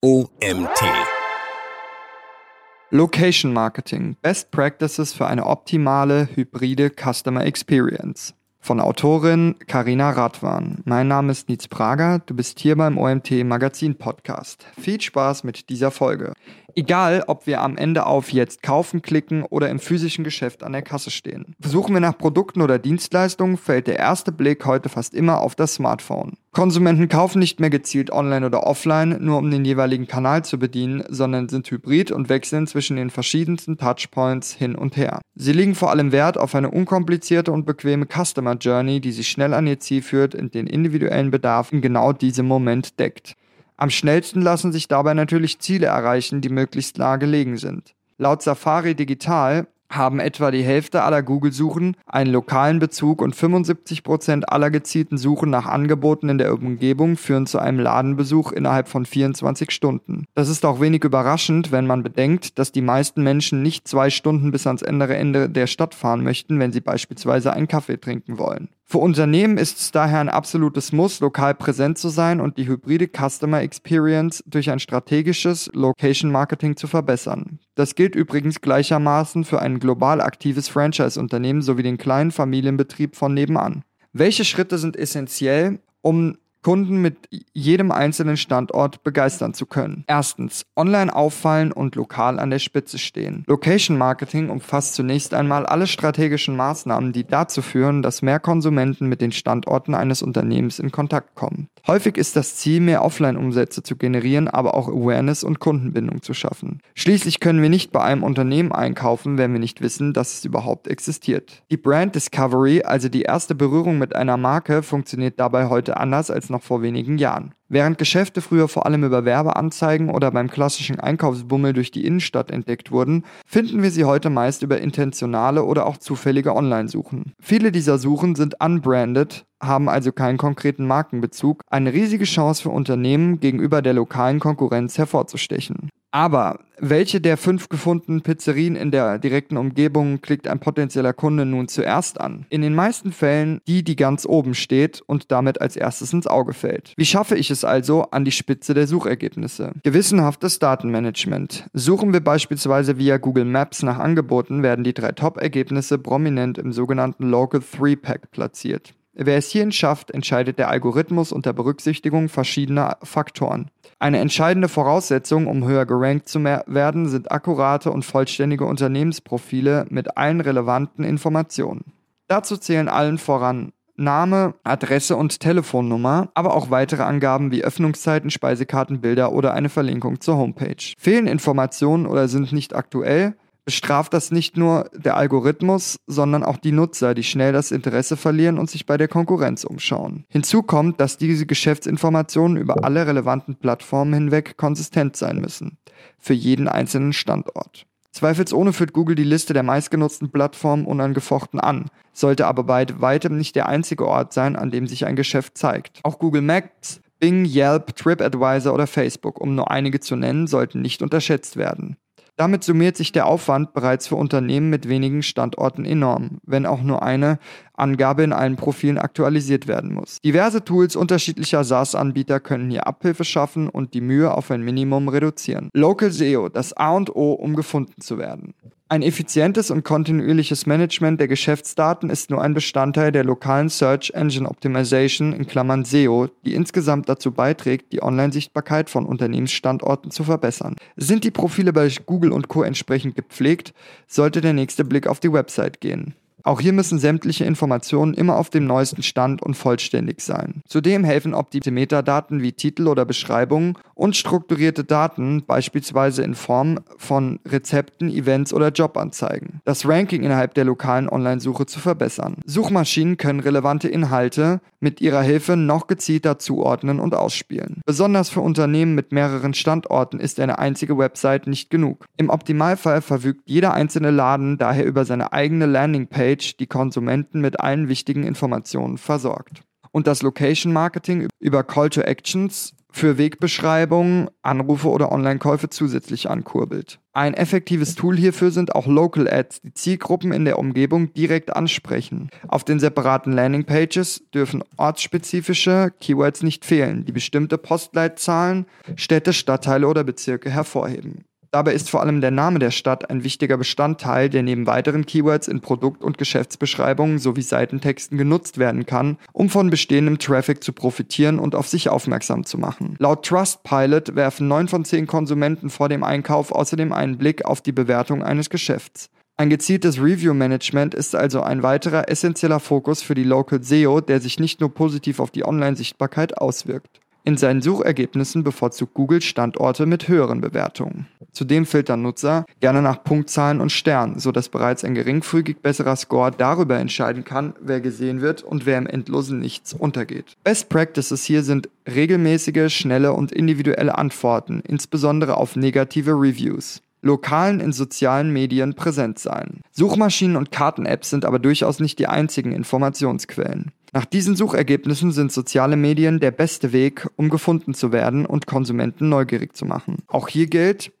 OMT. Location Marketing. Best Practices für eine optimale hybride Customer Experience. Von Autorin Karina Radwan. Mein Name ist Nietz Prager. Du bist hier beim OMT Magazin Podcast. Viel Spaß mit dieser Folge. Egal, ob wir am Ende auf Jetzt kaufen klicken oder im physischen Geschäft an der Kasse stehen. Suchen wir nach Produkten oder Dienstleistungen, fällt der erste Blick heute fast immer auf das Smartphone. Konsumenten kaufen nicht mehr gezielt online oder offline, nur um den jeweiligen Kanal zu bedienen, sondern sind hybrid und wechseln zwischen den verschiedensten Touchpoints hin und her. Sie legen vor allem Wert auf eine unkomplizierte und bequeme Customer Journey, die sie schnell an ihr Ziel führt und den individuellen Bedarf in genau diesem Moment deckt. Am schnellsten lassen sich dabei natürlich Ziele erreichen, die möglichst nah gelegen sind. Laut Safari Digital haben etwa die Hälfte aller Google-Suchen einen lokalen Bezug und 75% aller gezielten Suchen nach Angeboten in der Umgebung führen zu einem Ladenbesuch innerhalb von 24 Stunden. Das ist auch wenig überraschend, wenn man bedenkt, dass die meisten Menschen nicht zwei Stunden bis ans andere Ende der Stadt fahren möchten, wenn sie beispielsweise einen Kaffee trinken wollen. Für Unternehmen ist es daher ein absolutes Muss, lokal präsent zu sein und die hybride Customer Experience durch ein strategisches Location Marketing zu verbessern. Das gilt übrigens gleichermaßen für ein global aktives Franchise-Unternehmen sowie den kleinen Familienbetrieb von nebenan. Welche Schritte sind essentiell, um Kunden mit jedem einzelnen Standort begeistern zu können. Erstens, online auffallen und lokal an der Spitze stehen. Location Marketing umfasst zunächst einmal alle strategischen Maßnahmen, die dazu führen, dass mehr Konsumenten mit den Standorten eines Unternehmens in Kontakt kommen. Häufig ist das Ziel, mehr Offline-Umsätze zu generieren, aber auch Awareness und Kundenbindung zu schaffen. Schließlich können wir nicht bei einem Unternehmen einkaufen, wenn wir nicht wissen, dass es überhaupt existiert. Die Brand Discovery, also die erste Berührung mit einer Marke, funktioniert dabei heute anders als noch vor wenigen Jahren. Während Geschäfte früher vor allem über Werbeanzeigen oder beim klassischen Einkaufsbummel durch die Innenstadt entdeckt wurden, finden wir sie heute meist über intentionale oder auch zufällige Online-Suchen. Viele dieser Suchen sind unbranded, haben also keinen konkreten Markenbezug, eine riesige Chance für Unternehmen gegenüber der lokalen Konkurrenz hervorzustechen. Aber welche der fünf gefundenen Pizzerien in der direkten Umgebung klickt ein potenzieller Kunde nun zuerst an? In den meisten Fällen die, die ganz oben steht und damit als erstes ins Auge fällt. Wie schaffe ich es also an die Spitze der Suchergebnisse? Gewissenhaftes Datenmanagement. Suchen wir beispielsweise via Google Maps nach Angeboten, werden die drei Top-Ergebnisse prominent im sogenannten Local 3-Pack platziert. Wer es hierhin schafft, entscheidet der Algorithmus unter Berücksichtigung verschiedener Faktoren. Eine entscheidende Voraussetzung, um höher gerankt zu werden, sind akkurate und vollständige Unternehmensprofile mit allen relevanten Informationen. Dazu zählen allen voran Name, Adresse und Telefonnummer, aber auch weitere Angaben wie Öffnungszeiten, Speisekartenbilder oder eine Verlinkung zur Homepage. Fehlen Informationen oder sind nicht aktuell, bestraft das nicht nur der Algorithmus, sondern auch die Nutzer, die schnell das Interesse verlieren und sich bei der Konkurrenz umschauen. Hinzu kommt, dass diese Geschäftsinformationen über alle relevanten Plattformen hinweg konsistent sein müssen, für jeden einzelnen Standort. Zweifelsohne führt Google die Liste der meistgenutzten Plattformen unangefochten an, sollte aber bei weitem nicht der einzige Ort sein, an dem sich ein Geschäft zeigt. Auch Google Maps, Bing, Yelp, TripAdvisor oder Facebook, um nur einige zu nennen, sollten nicht unterschätzt werden. Damit summiert sich der Aufwand bereits für Unternehmen mit wenigen Standorten enorm, wenn auch nur eine Angabe in allen Profilen aktualisiert werden muss. Diverse Tools unterschiedlicher SaaS-Anbieter können hier Abhilfe schaffen und die Mühe auf ein Minimum reduzieren. Local SEO, das A und O, um gefunden zu werden. Ein effizientes und kontinuierliches Management der Geschäftsdaten ist nur ein Bestandteil der lokalen Search Engine Optimization in Klammern SEO, die insgesamt dazu beiträgt, die Online-Sichtbarkeit von Unternehmensstandorten zu verbessern. Sind die Profile bei Google und Co. entsprechend gepflegt, sollte der nächste Blick auf die Website gehen. Auch hier müssen sämtliche Informationen immer auf dem neuesten Stand und vollständig sein. Zudem helfen optimierte Metadaten wie Titel oder Beschreibungen und strukturierte Daten, beispielsweise in Form von Rezepten, Events oder Jobanzeigen, das Ranking innerhalb der lokalen Online-Suche zu verbessern. Suchmaschinen können relevante Inhalte mit ihrer Hilfe noch gezielter zuordnen und ausspielen. Besonders für Unternehmen mit mehreren Standorten ist eine einzige Website nicht genug. Im Optimalfall verfügt jeder einzelne Laden daher über seine eigene Landingpage Page die Konsumenten mit allen wichtigen Informationen versorgt. Und das Location Marketing über Call to Actions für Wegbeschreibungen, Anrufe oder Online-Käufe zusätzlich ankurbelt. Ein effektives Tool hierfür sind auch Local Ads, die Zielgruppen in der Umgebung direkt ansprechen. Auf den separaten Landingpages dürfen ortsspezifische Keywords nicht fehlen, die bestimmte Postleitzahlen, Städte, Stadtteile oder Bezirke hervorheben. Dabei ist vor allem der Name der Stadt ein wichtiger Bestandteil, der neben weiteren Keywords in Produkt- und Geschäftsbeschreibungen sowie Seitentexten genutzt werden kann, um von bestehendem Traffic zu profitieren und auf sich aufmerksam zu machen. Laut Trustpilot werfen 9 von 10 Konsumenten vor dem Einkauf außerdem einen Blick auf die Bewertung eines Geschäfts. Ein gezieltes Review-Management ist also ein weiterer essentieller Fokus für die Local SEO, der sich nicht nur positiv auf die Online-Sichtbarkeit auswirkt. In seinen Suchergebnissen bevorzugt Google Standorte mit höheren Bewertungen. Zudem filtern Nutzer gerne nach Punktzahlen und Sternen, sodass bereits ein geringfügig besserer Score darüber entscheiden kann, wer gesehen wird und wer im endlosen Nichts untergeht. Best Practices hier sind regelmäßige, schnelle und individuelle Antworten, insbesondere auf negative Reviews lokalen in sozialen Medien präsent sein. Suchmaschinen und Karten-Apps sind aber durchaus nicht die einzigen Informationsquellen. Nach diesen Suchergebnissen sind soziale Medien der beste Weg, um gefunden zu werden und Konsumenten neugierig zu machen. Auch hier gilt,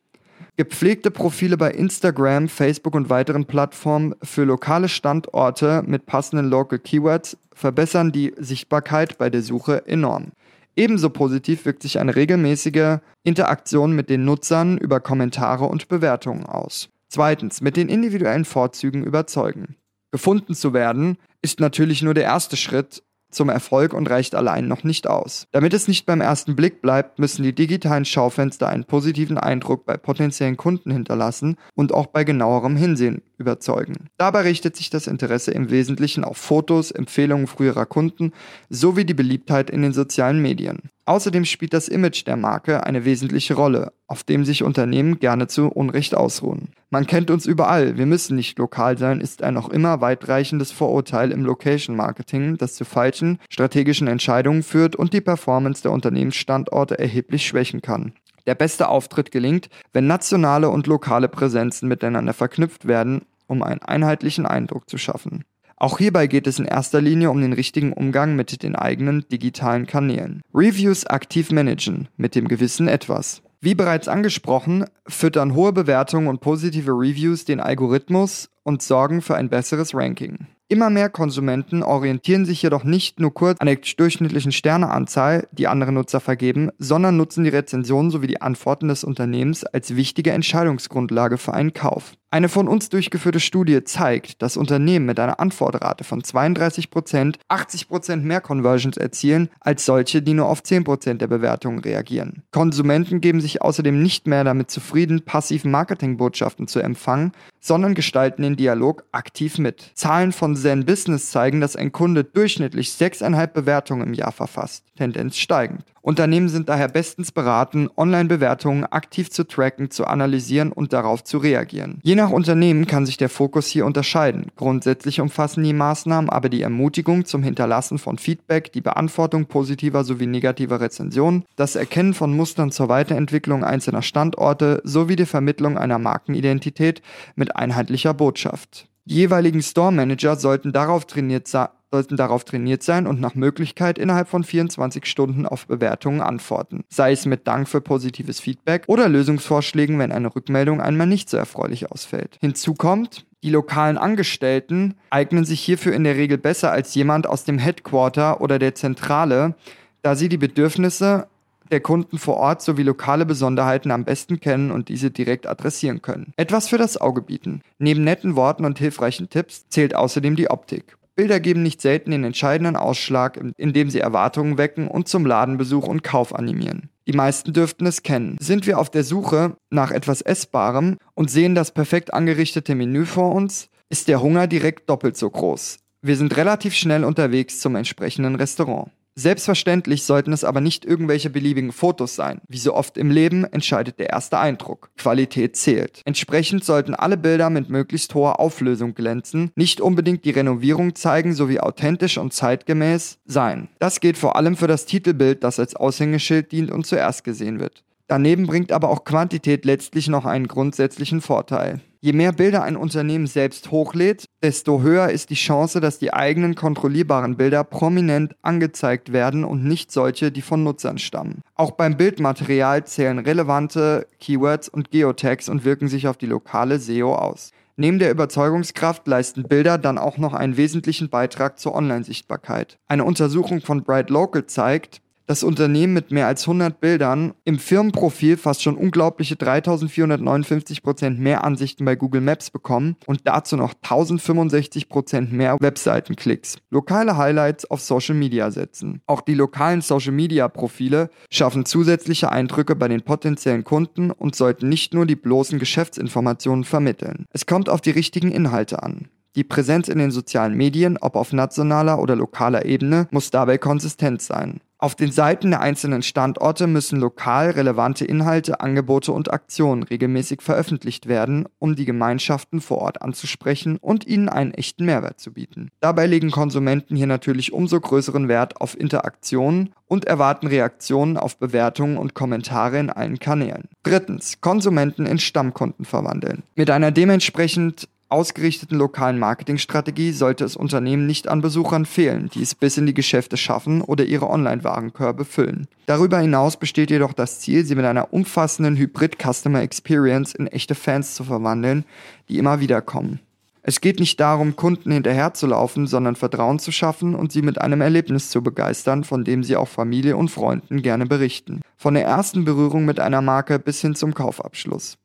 gepflegte Profile bei Instagram, Facebook und weiteren Plattformen für lokale Standorte mit passenden Local Keywords verbessern die Sichtbarkeit bei der Suche enorm. Ebenso positiv wirkt sich eine regelmäßige Interaktion mit den Nutzern über Kommentare und Bewertungen aus. Zweitens, mit den individuellen Vorzügen überzeugen. Gefunden zu werden ist natürlich nur der erste Schritt zum Erfolg und reicht allein noch nicht aus. Damit es nicht beim ersten Blick bleibt, müssen die digitalen Schaufenster einen positiven Eindruck bei potenziellen Kunden hinterlassen und auch bei genauerem Hinsehen überzeugen. Dabei richtet sich das Interesse im Wesentlichen auf Fotos, Empfehlungen früherer Kunden sowie die Beliebtheit in den sozialen Medien. Außerdem spielt das Image der Marke eine wesentliche Rolle, auf dem sich Unternehmen gerne zu Unrecht ausruhen. Man kennt uns überall, wir müssen nicht lokal sein, ist ein noch immer weitreichendes Vorurteil im Location Marketing, das zu falschen strategischen Entscheidungen führt und die Performance der Unternehmensstandorte erheblich schwächen kann. Der beste Auftritt gelingt, wenn nationale und lokale Präsenzen miteinander verknüpft werden, um einen einheitlichen Eindruck zu schaffen. Auch hierbei geht es in erster Linie um den richtigen Umgang mit den eigenen digitalen Kanälen. Reviews aktiv managen mit dem gewissen Etwas. Wie bereits angesprochen, füttern hohe Bewertungen und positive Reviews den Algorithmus und sorgen für ein besseres Ranking. Immer mehr Konsumenten orientieren sich jedoch nicht nur kurz an der durchschnittlichen Sterneanzahl, die andere Nutzer vergeben, sondern nutzen die Rezensionen sowie die Antworten des Unternehmens als wichtige Entscheidungsgrundlage für einen Kauf. Eine von uns durchgeführte Studie zeigt, dass Unternehmen mit einer Antwortrate von 32% 80% mehr Conversions erzielen, als solche, die nur auf 10% der Bewertungen reagieren. Konsumenten geben sich außerdem nicht mehr damit zufrieden, passiven Marketingbotschaften zu empfangen, sondern gestalten den Dialog aktiv mit. Zahlen von Zen Business zeigen, dass ein Kunde durchschnittlich 6,5 Bewertungen im Jahr verfasst, Tendenz steigend. Unternehmen sind daher bestens beraten, Online-Bewertungen aktiv zu tracken, zu analysieren und darauf zu reagieren. Je nach Unternehmen kann sich der Fokus hier unterscheiden. Grundsätzlich umfassen die Maßnahmen aber die Ermutigung zum Hinterlassen von Feedback, die Beantwortung positiver sowie negativer Rezensionen, das Erkennen von Mustern zur Weiterentwicklung einzelner Standorte sowie die Vermittlung einer Markenidentität mit einheitlicher Botschaft. Die jeweiligen Store Manager sollten darauf trainiert sein, sollten darauf trainiert sein und nach Möglichkeit innerhalb von 24 Stunden auf Bewertungen antworten, sei es mit Dank für positives Feedback oder Lösungsvorschlägen, wenn eine Rückmeldung einmal nicht so erfreulich ausfällt. Hinzu kommt, die lokalen Angestellten eignen sich hierfür in der Regel besser als jemand aus dem Headquarter oder der Zentrale, da sie die Bedürfnisse der Kunden vor Ort sowie lokale Besonderheiten am besten kennen und diese direkt adressieren können. Etwas für das Auge bieten. Neben netten Worten und hilfreichen Tipps zählt außerdem die Optik. Bilder geben nicht selten den entscheidenden Ausschlag, indem sie Erwartungen wecken und zum Ladenbesuch und Kauf animieren. Die meisten dürften es kennen. Sind wir auf der Suche nach etwas Essbarem und sehen das perfekt angerichtete Menü vor uns, ist der Hunger direkt doppelt so groß. Wir sind relativ schnell unterwegs zum entsprechenden Restaurant. Selbstverständlich sollten es aber nicht irgendwelche beliebigen Fotos sein. Wie so oft im Leben entscheidet der erste Eindruck. Qualität zählt. Entsprechend sollten alle Bilder mit möglichst hoher Auflösung glänzen, nicht unbedingt die Renovierung zeigen sowie authentisch und zeitgemäß sein. Das gilt vor allem für das Titelbild, das als Aushängeschild dient und zuerst gesehen wird. Daneben bringt aber auch Quantität letztlich noch einen grundsätzlichen Vorteil. Je mehr Bilder ein Unternehmen selbst hochlädt, desto höher ist die Chance, dass die eigenen kontrollierbaren Bilder prominent angezeigt werden und nicht solche, die von Nutzern stammen. Auch beim Bildmaterial zählen relevante Keywords und Geotags und wirken sich auf die lokale SEO aus. Neben der Überzeugungskraft leisten Bilder dann auch noch einen wesentlichen Beitrag zur Online-Sichtbarkeit. Eine Untersuchung von Bright Local zeigt, das Unternehmen mit mehr als 100 Bildern im Firmenprofil fast schon unglaubliche 3459% mehr Ansichten bei Google Maps bekommen und dazu noch 1065% mehr Webseitenklicks. Lokale Highlights auf Social Media setzen. Auch die lokalen Social Media Profile schaffen zusätzliche Eindrücke bei den potenziellen Kunden und sollten nicht nur die bloßen Geschäftsinformationen vermitteln. Es kommt auf die richtigen Inhalte an. Die Präsenz in den sozialen Medien, ob auf nationaler oder lokaler Ebene, muss dabei konsistent sein. Auf den Seiten der einzelnen Standorte müssen lokal relevante Inhalte, Angebote und Aktionen regelmäßig veröffentlicht werden, um die Gemeinschaften vor Ort anzusprechen und ihnen einen echten Mehrwert zu bieten. Dabei legen Konsumenten hier natürlich umso größeren Wert auf Interaktionen und erwarten Reaktionen auf Bewertungen und Kommentare in allen Kanälen. Drittens, Konsumenten in Stammkunden verwandeln. Mit einer dementsprechend ausgerichteten lokalen Marketingstrategie sollte es Unternehmen nicht an Besuchern fehlen, die es bis in die Geschäfte schaffen oder ihre Online-Warenkörbe füllen. Darüber hinaus besteht jedoch das Ziel, sie mit einer umfassenden Hybrid-Customer Experience in echte Fans zu verwandeln, die immer wieder kommen. Es geht nicht darum, Kunden hinterherzulaufen, sondern Vertrauen zu schaffen und sie mit einem Erlebnis zu begeistern, von dem sie auch Familie und Freunden gerne berichten. Von der ersten Berührung mit einer Marke bis hin zum Kaufabschluss.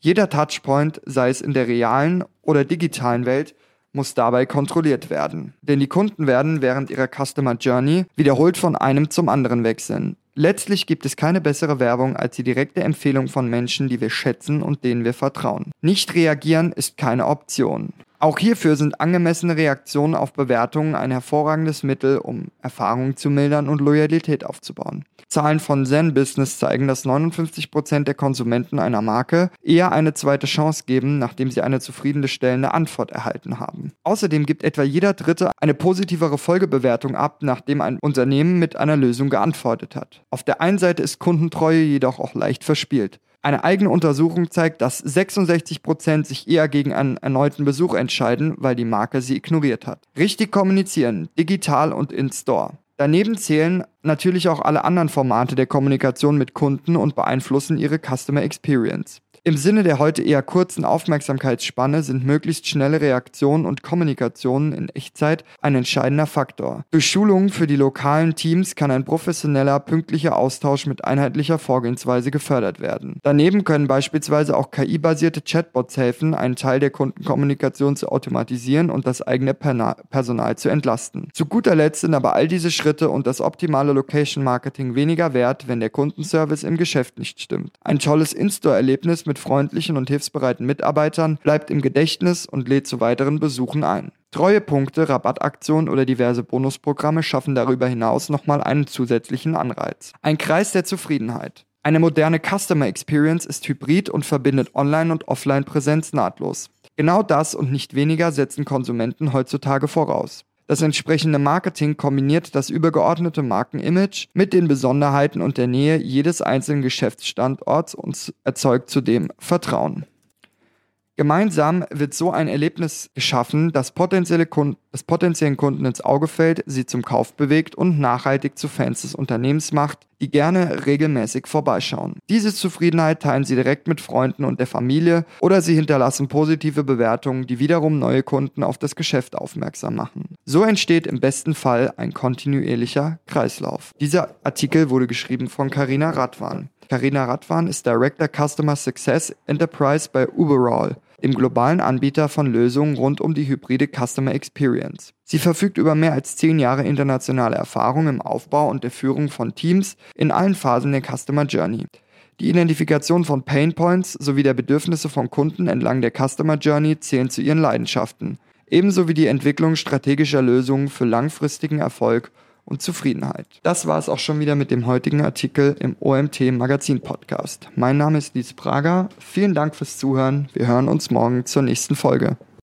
Jeder Touchpoint, sei es in der realen oder digitalen Welt, muss dabei kontrolliert werden. Denn die Kunden werden während ihrer Customer Journey wiederholt von einem zum anderen wechseln. Letztlich gibt es keine bessere Werbung als die direkte Empfehlung von Menschen, die wir schätzen und denen wir vertrauen. Nicht reagieren ist keine Option. Auch hierfür sind angemessene Reaktionen auf Bewertungen ein hervorragendes Mittel, um Erfahrungen zu mildern und Loyalität aufzubauen. Zahlen von Zen Business zeigen, dass 59% der Konsumenten einer Marke eher eine zweite Chance geben, nachdem sie eine zufriedenstellende Antwort erhalten haben. Außerdem gibt etwa jeder Dritte eine positivere Folgebewertung ab, nachdem ein Unternehmen mit einer Lösung geantwortet hat. Auf der einen Seite ist Kundentreue jedoch auch leicht verspielt. Eine eigene Untersuchung zeigt, dass 66% sich eher gegen einen erneuten Besuch entscheiden, weil die Marke sie ignoriert hat. Richtig kommunizieren, digital und in-store. Daneben zählen natürlich auch alle anderen Formate der Kommunikation mit Kunden und beeinflussen ihre Customer Experience. Im Sinne der heute eher kurzen Aufmerksamkeitsspanne sind möglichst schnelle Reaktionen und Kommunikationen in Echtzeit ein entscheidender Faktor. Durch Schulungen für die lokalen Teams kann ein professioneller, pünktlicher Austausch mit einheitlicher Vorgehensweise gefördert werden. Daneben können beispielsweise auch KI-basierte Chatbots helfen, einen Teil der Kundenkommunikation zu automatisieren und das eigene Personal zu entlasten. Zu guter Letzt sind aber all diese Schritte und das optimale Location Marketing weniger wert, wenn der Kundenservice im Geschäft nicht stimmt. Ein tolles In-Store-Erlebnis mit freundlichen und hilfsbereiten Mitarbeitern bleibt im Gedächtnis und lädt zu weiteren Besuchen ein. Treuepunkte, Rabattaktionen oder diverse Bonusprogramme schaffen darüber hinaus nochmal einen zusätzlichen Anreiz. Ein Kreis der Zufriedenheit. Eine moderne Customer Experience ist hybrid und verbindet Online- und Offline-Präsenz nahtlos. Genau das und nicht weniger setzen Konsumenten heutzutage voraus. Das entsprechende Marketing kombiniert das übergeordnete Markenimage mit den Besonderheiten und der Nähe jedes einzelnen Geschäftsstandorts und erzeugt zudem Vertrauen. Gemeinsam wird so ein Erlebnis geschaffen, das potenzielle Kunden, das potenziellen Kunden ins Auge fällt, sie zum Kauf bewegt und nachhaltig zu Fans des Unternehmens macht, die gerne regelmäßig vorbeischauen. Diese Zufriedenheit teilen sie direkt mit Freunden und der Familie oder sie hinterlassen positive Bewertungen, die wiederum neue Kunden auf das Geschäft aufmerksam machen. So entsteht im besten Fall ein kontinuierlicher Kreislauf. Dieser Artikel wurde geschrieben von Karina Radwan. Karina Radwan ist Director Customer Success Enterprise bei Uberall dem globalen Anbieter von Lösungen rund um die hybride Customer Experience. Sie verfügt über mehr als zehn Jahre internationale Erfahrung im Aufbau und der Führung von Teams in allen Phasen der Customer Journey. Die Identifikation von Pain Points sowie der Bedürfnisse von Kunden entlang der Customer Journey zählen zu ihren Leidenschaften, ebenso wie die Entwicklung strategischer Lösungen für langfristigen Erfolg und Zufriedenheit. Das war es auch schon wieder mit dem heutigen Artikel im OMT Magazin Podcast. Mein Name ist Lies Prager. Vielen Dank fürs Zuhören. Wir hören uns morgen zur nächsten Folge.